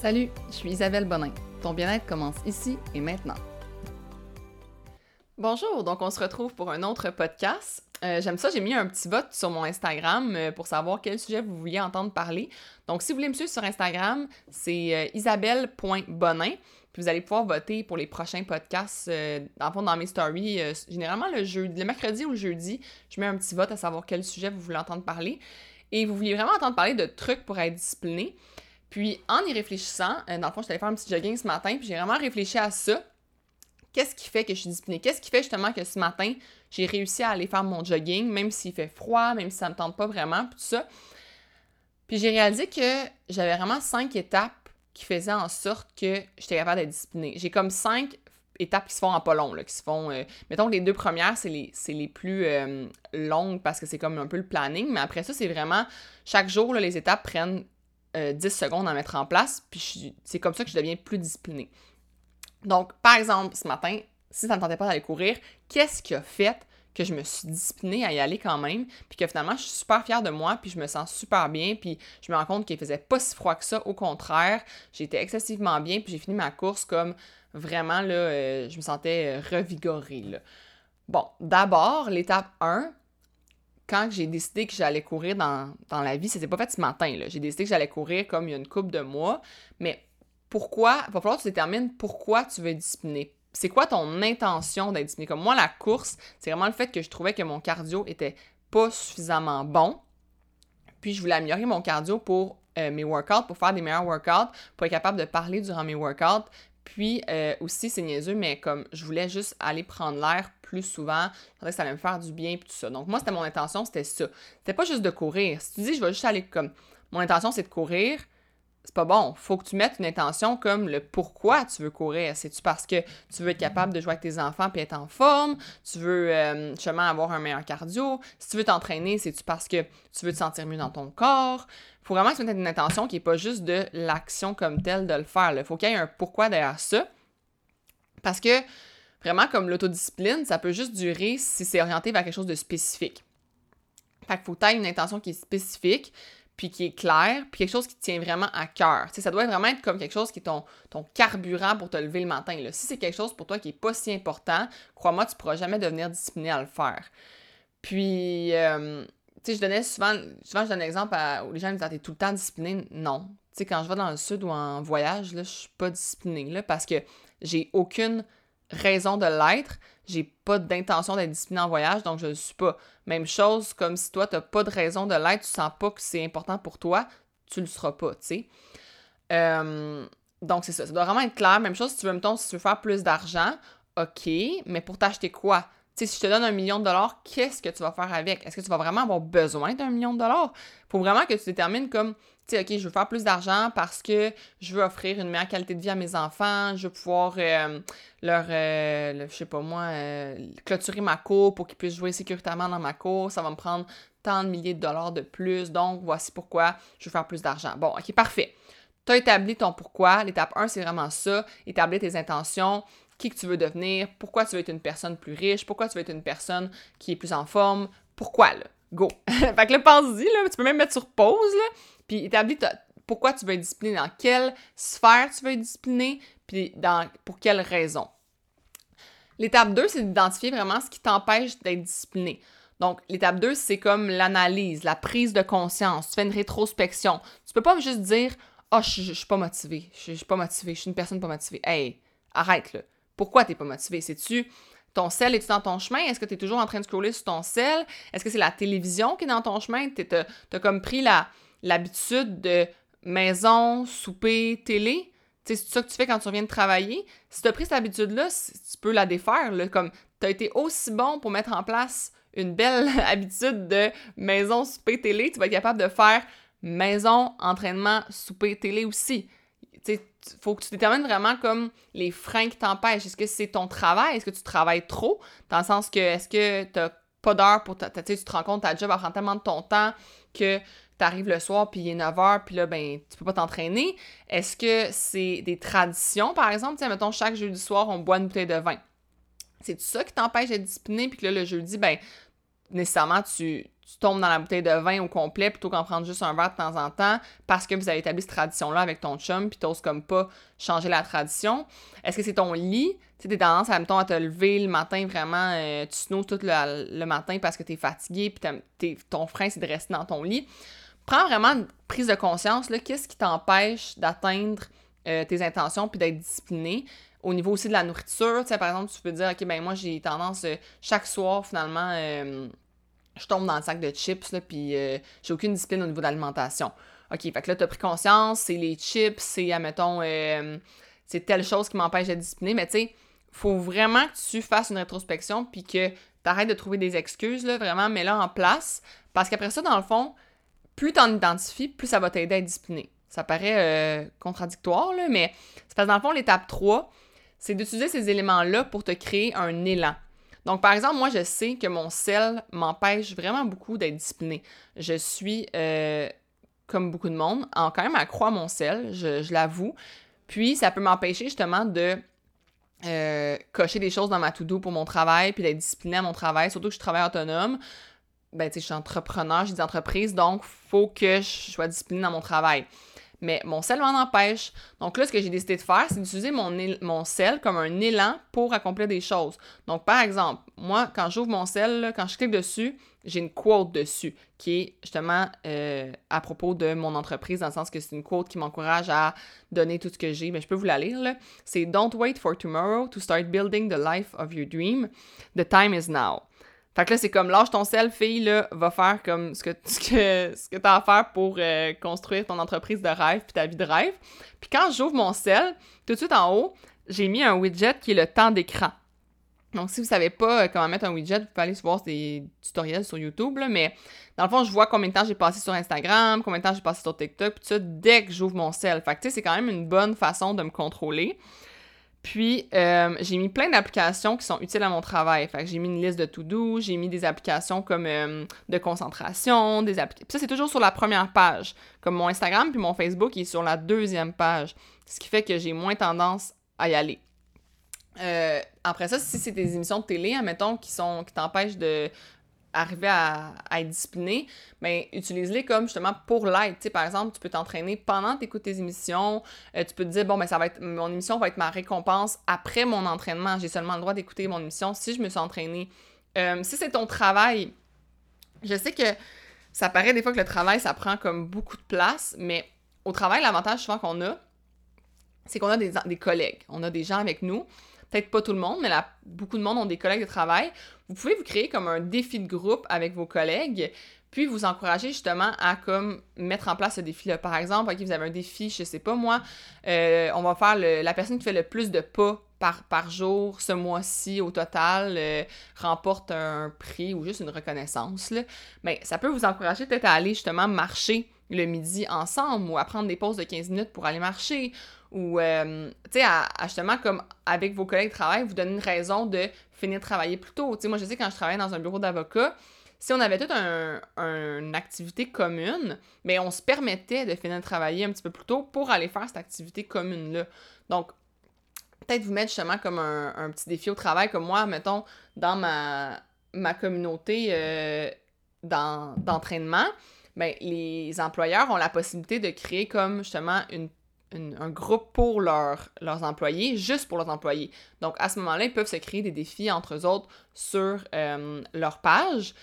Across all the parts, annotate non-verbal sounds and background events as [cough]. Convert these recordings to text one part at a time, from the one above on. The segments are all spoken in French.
Salut, je suis Isabelle Bonin. Ton bien-être commence ici et maintenant. Bonjour, donc on se retrouve pour un autre podcast. Euh, j'aime ça, j'ai mis un petit vote sur mon Instagram euh, pour savoir quel sujet vous vouliez entendre parler. Donc si vous voulez me suivre sur Instagram, c'est euh, isabelle.bonin. Puis vous allez pouvoir voter pour les prochains podcasts. dans fond, dans mes stories, généralement le, jeudi, le mercredi ou le jeudi, je mets un petit vote à savoir quel sujet vous voulez entendre parler. Et vous vouliez vraiment entendre parler de trucs pour être discipliné. Puis en y réfléchissant, dans le fond, je allée faire un petit jogging ce matin, puis j'ai vraiment réfléchi à ça. Qu'est-ce qui fait que je suis disciplinée? Qu'est-ce qui fait justement que ce matin, j'ai réussi à aller faire mon jogging, même s'il fait froid, même si ça me tente pas vraiment, tout ça? Puis j'ai réalisé que j'avais vraiment cinq étapes qui faisaient en sorte que j'étais capable d'être disciplinée. J'ai comme cinq étapes qui se font en pas long, qui se font... Euh, mettons que les deux premières, c'est les, les plus euh, longues parce que c'est comme un peu le planning, mais après ça, c'est vraiment... Chaque jour, les étapes prennent 10 euh, secondes à mettre en place, puis c'est comme ça que je deviens plus disciplinée. Donc, par exemple, ce matin, si ça ne tentait pas d'aller courir, qu'est-ce qui a fait que je me suis disciplinée à y aller quand même, puis que finalement, je suis super fière de moi, puis je me sens super bien, puis je me rends compte qu'il faisait pas si froid que ça, au contraire, j'étais excessivement bien, puis j'ai fini ma course comme vraiment, là, euh, je me sentais euh, revigorée, là. Bon, d'abord, l'étape 1, quand j'ai décidé que j'allais courir dans, la vie, c'était pas fait ce matin, là. J'ai décidé que j'allais courir comme il y a une couple de mois, mais pourquoi, il va falloir que tu détermines pourquoi tu veux être discipliné. C'est quoi ton intention d'être discipliné? Comme moi, la course, c'est vraiment le fait que je trouvais que mon cardio était pas suffisamment bon. Puis je voulais améliorer mon cardio pour euh, mes workouts, pour faire des meilleurs workouts, pour être capable de parler durant mes workouts. Puis euh, aussi, c'est niaiseux, mais comme je voulais juste aller prendre l'air plus souvent, je que ça allait me faire du bien, puis tout ça. Donc moi, c'était mon intention, c'était ça. C'était pas juste de courir. Si tu dis, je vais juste aller comme. Mon intention, c'est de courir, c'est pas bon. Faut que tu mettes une intention comme le pourquoi tu veux courir. C'est-tu parce que tu veux être capable de jouer avec tes enfants et être en forme? Tu veux euh, justement avoir un meilleur cardio? Si tu veux t'entraîner, c'est-tu parce que tu veux te sentir mieux dans ton corps? Faut vraiment que tu mettes une intention qui n'est pas juste de l'action comme telle de le faire. Il faut qu'il y ait un pourquoi derrière ça. Parce que vraiment, comme l'autodiscipline, ça peut juste durer si c'est orienté vers quelque chose de spécifique. Fait faut que tu aies une intention qui est spécifique, puis qui est clair, puis quelque chose qui tient vraiment à cœur. ça doit vraiment être comme quelque chose qui est ton, ton carburant pour te lever le matin. Là. Si c'est quelque chose pour toi qui n'est pas si important, crois-moi, tu ne pourras jamais devenir discipliné à le faire. Puis, euh, tu sais, je donnais souvent, souvent je donne l'exemple où les gens me disent ah, T'es tout le temps discipliné. Non. Tu sais, quand je vais dans le sud ou en voyage, là, je suis pas disciplinée, là, parce que j'ai aucune raison de l'être. J'ai pas d'intention d'être disciplinée en voyage, donc je ne le suis pas. Même chose, comme si toi, tu n'as pas de raison de l'être, tu sens pas que c'est important pour toi, tu le seras pas, tu sais. Euh, donc, c'est ça. Ça doit vraiment être clair. Même chose, si tu veux, mettons, si tu veux faire plus d'argent, OK, mais pour t'acheter quoi? Tu sais, si je te donne un million de dollars, qu'est-ce que tu vas faire avec? Est-ce que tu vas vraiment avoir besoin d'un million de dollars? Faut vraiment que tu détermines comme sais, OK, je veux faire plus d'argent parce que je veux offrir une meilleure qualité de vie à mes enfants, je veux pouvoir euh, leur, euh, je sais pas moi, euh, clôturer ma cour pour qu'ils puissent jouer sécuritairement dans ma cour, ça va me prendre tant de milliers de dollars de plus, donc voici pourquoi je veux faire plus d'argent. Bon, OK, parfait. Tu as établi ton pourquoi. L'étape 1, c'est vraiment ça. Établir tes intentions, qui que tu veux devenir, pourquoi tu veux être une personne plus riche, pourquoi tu veux être une personne qui est plus en forme, pourquoi, là? Go. [laughs] fait que là, pense-y, là, tu peux même mettre sur pause, puis établis pourquoi tu veux être discipliné, dans quelle sphère tu veux être discipliné, puis dans, pour quelle raison. L'étape 2, c'est d'identifier vraiment ce qui t'empêche d'être discipliné. Donc, l'étape 2, c'est comme l'analyse, la prise de conscience. Tu fais une rétrospection. Tu peux pas juste dire oh, je, suis pas motivé. Je, je, suis pas motivé. Je suis une personne pas motivée. Hey, arrête là. Pourquoi t'es pas motivé? C'est-tu ton sel est-tu dans ton chemin? Est-ce que tu es toujours en train de scroller sur ton sel? Est-ce que c'est la télévision qui est dans ton chemin? Tu as, comme pris l'habitude de maison, souper, télé? C'est ça que tu fais quand tu reviens de travailler? Si tu as pris cette habitude-là, tu peux la défaire. Comme tu as été aussi bon pour mettre en place une belle [laughs] habitude de maison, souper, télé, tu vas être capable de faire maison, entraînement, souper, télé aussi. Il faut que tu détermines vraiment comme les freins qui t'empêchent. Est-ce que c'est ton travail? Est-ce que tu travailles trop? Dans le sens que, est-ce que tu pas d'heure pour... Tu te rends compte ta job prend tellement de ton temps que tu arrives le soir, puis il est 9 h, puis là, ben, tu peux pas t'entraîner. Est-ce que c'est des traditions, par exemple? Tiens, mettons, chaque jeudi soir, on boit une bouteille de vin. C'est ça qui t'empêche d'être discipliné, puis que là, le jeudi, ben, nécessairement, tu, tu tombes dans la bouteille de vin au complet plutôt qu'en prendre juste un verre de temps en temps parce que vous avez établi cette tradition-là avec ton chum, puis t'oses comme pas changer la tradition. Est-ce que c'est ton lit? Tu sais, t'es tendance à, à te lever le matin vraiment, euh, tu snooze tout le, matin parce que t'es fatigué, puis ton frein, c'est de rester dans ton lit. Prends vraiment une prise de conscience, là, qu'est-ce qui t'empêche d'atteindre euh, tes intentions puis d'être discipliné? Au niveau aussi de la nourriture, tu sais, par exemple, tu peux dire, OK, ben moi, j'ai tendance, euh, chaque soir, finalement, je tombe dans le sac de chips, là, puis euh, j'ai aucune discipline au niveau de l'alimentation. OK, fait que là, t'as pris conscience, c'est les chips, c'est, admettons, euh, c'est telle chose qui m'empêche d'être discipliné, mais tu sais, faut vraiment que tu fasses une rétrospection, puis que t'arrêtes de trouver des excuses, là, vraiment, mets-la en place, parce qu'après ça, dans le fond, plus t'en identifies, plus ça va t'aider à être discipliné. Ça paraît euh, contradictoire, mais c'est parce que dans le fond, l'étape 3, c'est d'utiliser ces éléments-là pour te créer un élan. Donc, par exemple, moi, je sais que mon sel m'empêche vraiment beaucoup d'être discipliné. Je suis, euh, comme beaucoup de monde, en quand même accro mon sel, je, l'avoue. Puis, ça peut m'empêcher justement de euh, cocher des choses dans ma to-do pour mon travail, puis d'être discipliné à mon travail, surtout que je travaille autonome. Ben, tu sais, je suis entrepreneur, j'ai des entreprises, donc faut que je sois discipliné dans mon travail mais mon sel m'en empêche. Donc là, ce que j'ai décidé de faire, c'est d'utiliser mon, sel comme un élan pour accomplir des choses. Donc, par exemple, moi, quand j'ouvre mon sel, quand je clique dessus, j'ai une quote dessus qui est justement euh, à propos de mon entreprise, dans le sens que c'est une quote qui m'encourage à donner tout ce que j'ai. Mais je peux vous la lire. C'est Don't wait for tomorrow to start building the life of your dream. The time is now. Fait que là, c'est comme lâche ton sel, fille, là, va faire comme [laughs] ce que, ce que, t'as à faire pour euh, construire ton entreprise de rêve puis ta vie de rêve. Puis quand j'ouvre mon sel, tout de suite en haut, j'ai mis un widget qui est le temps d'écran. Donc, si vous savez pas euh, comment mettre un widget, vous pouvez aller voir des tutoriels sur YouTube, mais dans le fond, je vois combien de temps j'ai passé sur Instagram, combien de temps j'ai passé sur TikTok, tout ça, dès que j'ouvre mon sel. Fait que, tu sais, c'est quand même une bonne façon de me contrôler. Puis, euh, j'ai mis plein d'applications qui sont utiles à mon travail. Fait que j'ai mis une liste de to-do, j'ai mis des applications comme euh, de concentration, des applications. Ça, c'est toujours sur la première page. Comme mon Instagram puis mon Facebook, il est sur la deuxième page. Ce qui fait que j'ai moins tendance à y aller. Euh, après ça, si c'est des émissions de télé, admettons, qui sont qui t'empêchent de arriver à, être discipliné, ben, utilise-les comme justement pour l'aide. Tu sais, par exemple, tu peux t'entraîner pendant que tu écoutes tes émissions. Euh, tu peux te dire, bon, ben, ça va être, mon émission va être ma récompense après mon entraînement. J'ai seulement le droit d'écouter mon émission si je me suis entraînée. Euh, si c'est ton travail, je sais que ça paraît des fois que le travail, ça prend comme beaucoup de place, mais au travail, l'avantage souvent qu'on a, c'est qu'on a des, des collègues. On a des gens avec nous peut-être pas tout le monde, mais beaucoup de monde ont des collègues de travail. Vous pouvez vous créer comme un défi de groupe avec vos collègues, puis vous encourager justement à comme mettre en place ce défi-là. Par exemple, ok, vous avez un défi, je sais pas moi, euh, on va faire la personne qui fait le plus de pas par, par jour ce mois-ci au total euh, remporte un prix ou juste une reconnaissance. Là. Mais ça peut vous encourager peut-être à aller justement marcher le midi ensemble ou à prendre des pauses de 15 minutes pour aller marcher ou, euh, tu sais, à, justement, comme avec vos collègues de travail, vous donner une raison de finir de travailler plus tôt. Tu sais, moi, je sais, quand je travaillais dans un bureau d'avocat, si on avait toute un, une activité commune, mais on se permettait de finir de travailler un petit peu plus tôt pour aller faire cette activité commune-là. Donc, peut-être vous mettre justement comme un, petit défi au travail, comme moi, mettons, dans ma, ma communauté euh, d'entraînement, ben, les employeurs ont la possibilité de créer comme justement une un groupe pour leurs employés, juste pour leurs employés. Donc, à ce moment-là, ils peuvent se créer des défis entre eux autres sur euh, leur page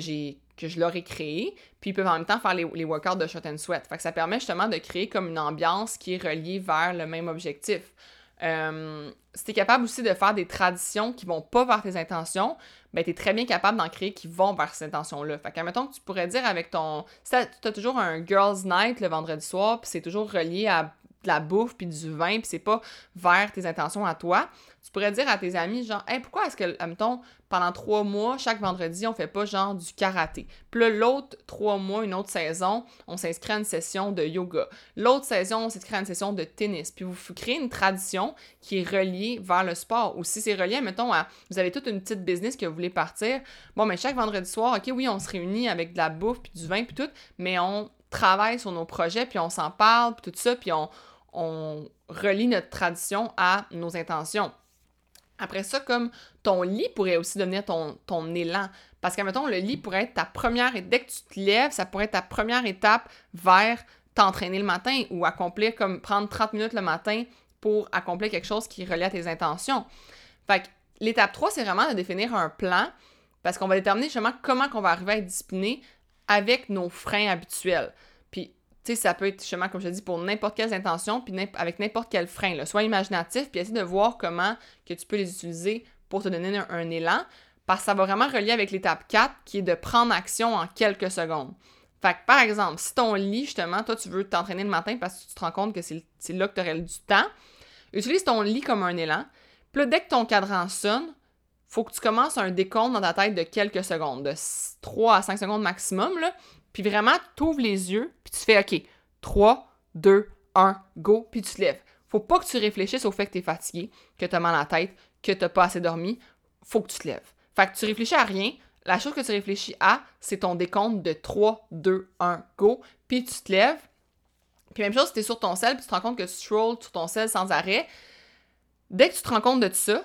que je leur ai créé, puis ils peuvent en même temps faire les, les workouts de shot and sweat. Fait que ça permet justement de créer comme une ambiance qui est reliée vers le même objectif. Euh, si tu capable aussi de faire des traditions qui vont pas vers tes intentions, ben tu es très bien capable d'en créer qui vont vers ces intentions-là. Fait que, mettons que tu pourrais dire avec ton... Si tu as toujours un girls' night le vendredi soir, puis c'est toujours relié à de la bouffe puis du vin, puis c'est pas vers tes intentions à toi, tu pourrais dire à tes amis, genre, pourquoi est-ce que, mettons, pendant trois mois, chaque vendredi, on fait pas genre du karaté? Puis l'autre trois mois, une autre saison, on s'inscrit à une session de yoga. L'autre saison, on s'inscrit à une session de tennis. Puis vous créez une tradition qui est reliée vers le sport. Ou si c'est relié, mettons, à vous avez toute une petite business que vous voulez partir, bon, mais chaque vendredi soir, ok, oui, on se réunit avec de la bouffe puis du vin puis tout, mais on travaille sur nos projets, puis on s'en parle, puis tout ça, puis on, on relie notre tradition à nos intentions. Après ça, comme ton lit pourrait aussi devenir ton, ton élan. Parce que, mettons, le lit pourrait être ta première... Et dès que tu te lèves, ça pourrait être ta première étape vers t'entraîner le matin ou accomplir comme prendre 30 minutes le matin pour accomplir quelque chose qui relie à tes intentions. Fait que l'étape 3, c'est vraiment de définir un plan parce qu'on va déterminer justement comment on va arriver à être discipliné avec nos freins habituels. Tu ça peut être justement, comme je te dis, pour n'importe quelle intention, puis avec n'importe quel frein. Là. Sois imaginatif, puis essaie de voir comment que tu peux les utiliser pour te donner un, élan, parce que ça va vraiment relier avec l'étape 4, qui est de prendre action en quelques secondes. Fait que, par exemple, si ton lit, justement, toi, tu veux t'entraîner le matin parce que tu te rends compte que c'est là que du temps, utilise ton lit comme un élan. Puis là, dès que ton cadran sonne, faut que tu commences un décompte dans ta tête de quelques secondes, de 3 à 5 secondes maximum, là. Puis vraiment, tu ouvres les yeux, puis tu fais OK, 3, 2, 1, go, puis tu te lèves. Faut pas que tu réfléchisses au fait que tu es fatigué, que tu as mal à la tête, que tu pas assez dormi. Faut que tu te lèves. Fait que tu réfléchis à rien. La chose que tu réfléchis à, c'est ton décompte de 3, 2, 1, go, puis tu te lèves. Puis même chose, si tu es sur ton sel, puis tu te rends compte que tu scrolls sur ton sel sans arrêt. Dès que tu te rends compte de ça,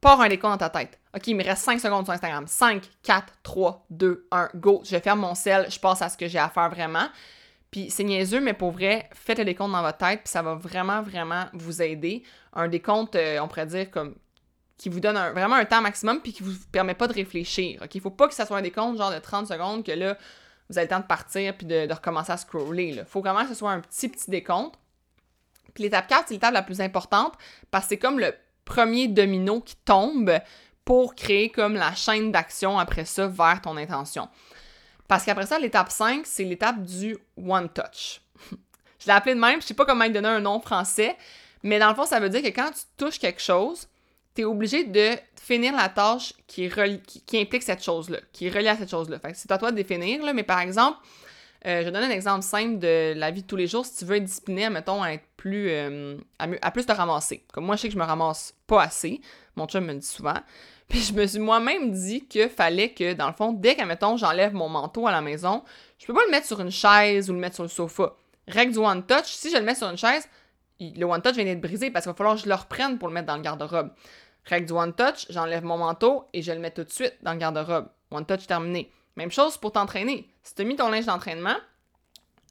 pars un décompte dans ta tête. OK, il me reste 5 secondes sur Instagram. 5, 4, 3, 2, 1, go. Je ferme mon sel, je passe à ce que j'ai à faire vraiment. Puis c'est niaiseux, mais pour vrai, faites le décompte dans votre tête, puis ça va vraiment, vraiment vous aider. Un décompte, euh, on pourrait dire, comme qui vous donne vraiment un temps maximum, puis qui vous permet pas de réfléchir. OK, il faut pas que ça soit un décompte genre de 30 secondes, que là, vous avez le temps de partir, puis de, recommencer à scroller. Il faut vraiment que ce soit un petit, petit décompte. Puis l'étape 4, c'est l'étape la plus importante, parce que c'est comme le premier domino qui tombe pour créer comme la chaîne d'action après ça vers ton intention. Parce qu'après ça, l'étape 5, c'est l'étape du one touch. [laughs] je l'ai appelé de même, je sais pas comment il donner un nom français, mais dans le fond, ça veut dire que quand tu touches quelque chose, tu es obligé de finir la tâche qui, implique cette chose-là, qui est reliée à cette chose-là. C'est à toi de définir, mais par exemple, euh, je donne un exemple simple de la vie de tous les jours. Si tu veux être discipliné, mettons, à être plus. Euh, à, plus te ramasser. Comme moi, je sais que je me ramasse pas assez. Mon chum me dit souvent. Puis je me suis moi-même dit qu'il fallait que, dans le fond, dès que, mettons, j'enlève mon manteau à la maison, je peux pas le mettre sur une chaise ou le mettre sur le sofa. Règle du one touch, si je le mets sur une chaise, le one touch vient d'être brisé parce qu'il va falloir que je le reprenne pour le mettre dans le garde-robe. Règle du one touch, j'enlève mon manteau et je le mets tout de suite dans le garde-robe. One touch terminé. Même chose pour t'entraîner. Si tu as mis ton linge d'entraînement,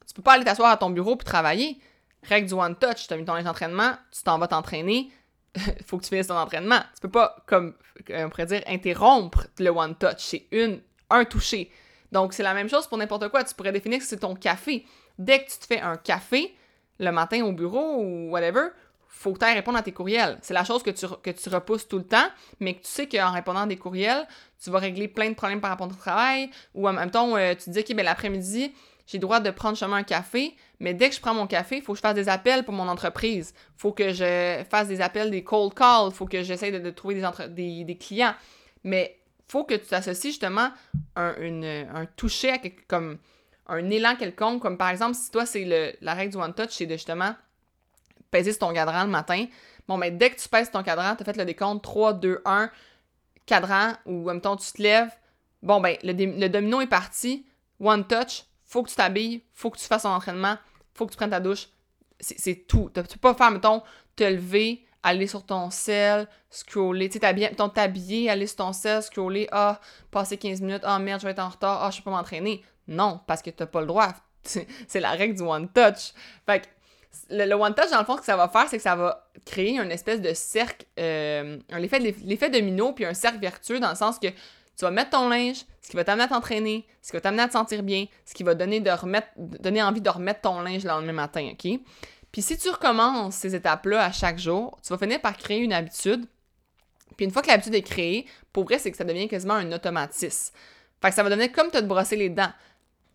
tu peux pas aller t'asseoir à ton bureau puis travailler. Règle du one touch, tu as mis ton linge d'entraînement, tu t'en vas t'entraîner, [laughs] faut que tu finisses ton entraînement. Tu peux pas, comme on pourrait dire, interrompre le one touch. C'est une, un toucher. Donc, c'est la même chose pour n'importe quoi. Tu pourrais définir que c'est ton café. Dès que tu te fais un café, le matin au bureau ou whatever, faut que tu répondre à tes courriels. C'est la chose que tu, que tu repousses tout le temps, mais que tu sais qu'en répondant à des courriels, tu vas régler plein de problèmes par rapport au travail, ou en même temps, euh, tu te dis, OK, ben, l'après-midi, j'ai le droit de prendre chemin un café, mais dès que je prends mon café, il faut que je fasse des appels pour mon entreprise. Il faut que je fasse des appels, des cold calls, il faut que j'essaie de, trouver des, clients. Mais faut que tu t'associes justement un, un toucher comme un élan quelconque, comme par exemple, si toi, c'est la règle du one touch, c'est de justement peser sur ton cadran le matin. Bon, mais dès que tu pèses ton cadran, tu as fait le décompte 3, 2, 1, cadran, ou en même temps tu te lèves. Bon, ben, le, domino est parti. One touch, faut que tu t'habilles, faut que tu fasses ton entraînement, faut que tu prennes ta douche. C'est tout. Tu peux pas faire, mettons, te lever, aller sur ton sel, scroller, tu sais, t'habiller, aller sur ton sel, scroller, ah, passer 15 minutes, ah merde, je vais être en retard, ah, je peux pas m'entraîner. Non, parce que t'as pas le droit. [laughs] C'est la règle du one touch. Fait que le, one touch, dans le fond, ce que ça va faire, c'est que ça va créer une espèce de cercle, euh, l'effet domino, puis un cercle vertueux dans le sens que tu vas mettre ton linge, ce qui va t'amener à t'entraîner, ce qui va t'amener à te sentir bien, ce qui va donner, de remettre, donner envie de remettre ton linge le lendemain matin, OK? Puis si tu recommences ces étapes-là à chaque jour, tu vas finir par créer une habitude. Puis une fois que l'habitude est créée, pour vrai, c'est que ça devient quasiment un automatisme. Fait que ça va devenir comme te brosser les dents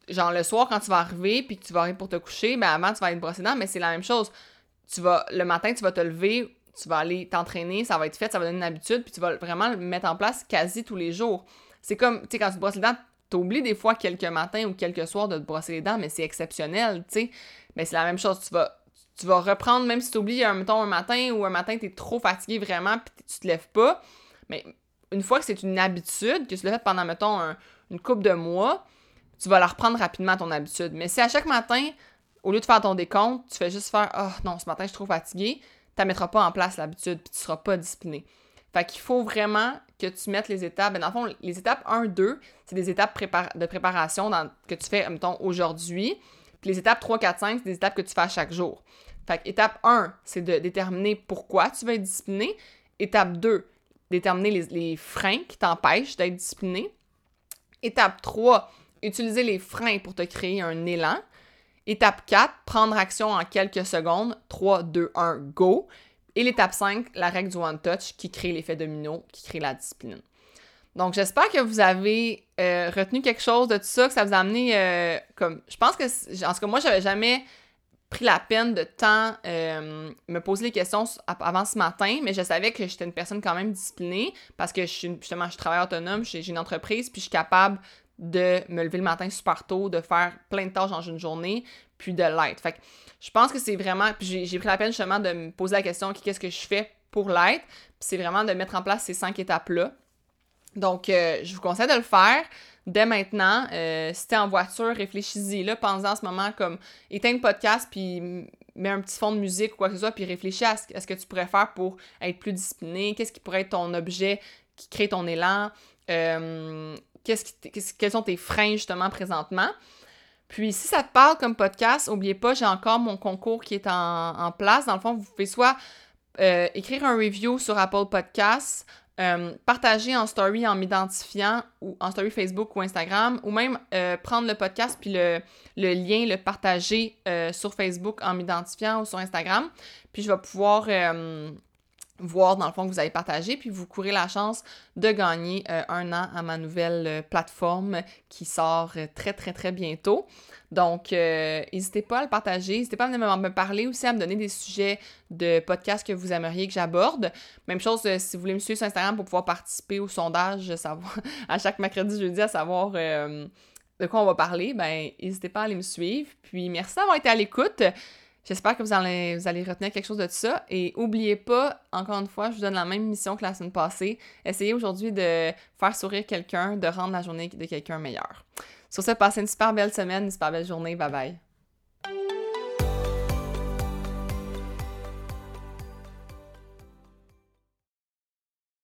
genre le soir quand tu vas arriver puis que tu vas arriver pour te coucher, ben avant tu vas être brossé dents, mais c'est la même chose. Tu vas le matin tu vas te lever, tu vas aller t'entraîner, ça va être fait, ça va donner une habitude puis tu vas vraiment le mettre en place quasi tous les jours. C'est comme tu sais quand tu brosses les dents, t'oublies des fois quelques matins ou quelques soirs de te brosser les dents, mais c'est exceptionnel, tu sais. Mais c'est la même chose, tu vas tu vas reprendre même si tu oublies un mettons un matin ou un matin tu es trop fatigué vraiment puis tu te lèves pas, mais une fois que c'est une habitude que tu l'as fait pendant mettons une couple de mois, tu vas la reprendre rapidement ton habitude. Mais si à chaque matin, au lieu de faire ton décompte, tu fais juste faire Oh non, ce matin, je suis trop fatigué, tu ne mettras pas en place l'habitude puis tu ne seras pas discipliné. Fait qu'il faut vraiment que tu mettes les étapes. Ben, dans le fond, les étapes 1, 2, c'est des étapes de préparation que tu fais, mettons, aujourd'hui. Puis les étapes 3, 4, 5, c'est des étapes que tu fais à chaque jour. Fait que étape 1, c'est de déterminer pourquoi tu vas être discipliné. Étape 2, déterminer les freins qui t'empêchent d'être discipliné. Étape 3, utiliser les freins pour te créer un élan. Étape 4, prendre action en quelques secondes. 3, 2, 1, go. Et l'étape 5, la règle du one touch qui crée l'effet domino, qui crée la discipline. Donc, j'espère que vous avez euh, retenu quelque chose de tout ça, que ça vous a amené euh, comme. Je pense que, en tout cas, moi, j'avais jamais pris la peine de tant euh, me poser les questions avant ce matin, mais je savais que j'étais une personne quand même disciplinée parce que je suis, justement, je travaille autonome, j'ai une entreprise, puis je suis capable de me lever le matin super tôt, de faire plein de tâches dans une journée, puis de l'être. Fait que je pense que c'est vraiment. Puis j'ai pris la peine justement de me poser la question qu'est-ce que je fais pour l'être? Puis c'est vraiment de mettre en place ces cinq étapes-là. Donc, euh, je vous conseille de le faire dès maintenant. Euh, si t'es en voiture, réfléchis-y. Là, pensez en ce moment comme éteins le podcast, puis mets un petit fond de musique ou quoi que ce soit, puis réfléchis à ce, que tu pourrais faire pour être plus discipliné. Qu'est-ce qui pourrait être ton objet qui crée ton élan? Euh, quels sont tes freins justement présentement? Puis si ça te parle comme podcast, n'oubliez pas, j'ai encore mon concours qui est en, place. Dans le fond, vous pouvez soit euh, écrire un review sur Apple Podcasts, euh, partager en story en m'identifiant ou en story Facebook ou Instagram, ou même euh, prendre le podcast puis le, le lien, le partager sur Facebook en m'identifiant ou sur Instagram. Puis je vais pouvoir voir dans le fond que vous avez partagé, puis vous courez la chance de gagner euh, un an à ma nouvelle euh, plateforme qui sort euh, très très très bientôt. Donc, n'hésitez pas à le partager, n'hésitez pas à me parler aussi, à me donner des sujets de podcast que vous aimeriez que j'aborde. Même chose si vous voulez me suivre sur Instagram pour pouvoir participer au sondage, savoir [laughs] à chaque mercredi, jeudi, à savoir de quoi on va parler, ben n'hésitez pas à aller me suivre. Puis merci d'avoir été à l'écoute. J'espère que vous allez, vous retenir quelque chose de ça. Et n'oubliez pas, encore une fois, je vous donne la même mission que la semaine passée. Essayez aujourd'hui de faire sourire quelqu'un, de rendre la journée de quelqu'un meilleure. Sur ce, passez une super belle semaine, une super belle journée. Bye bye.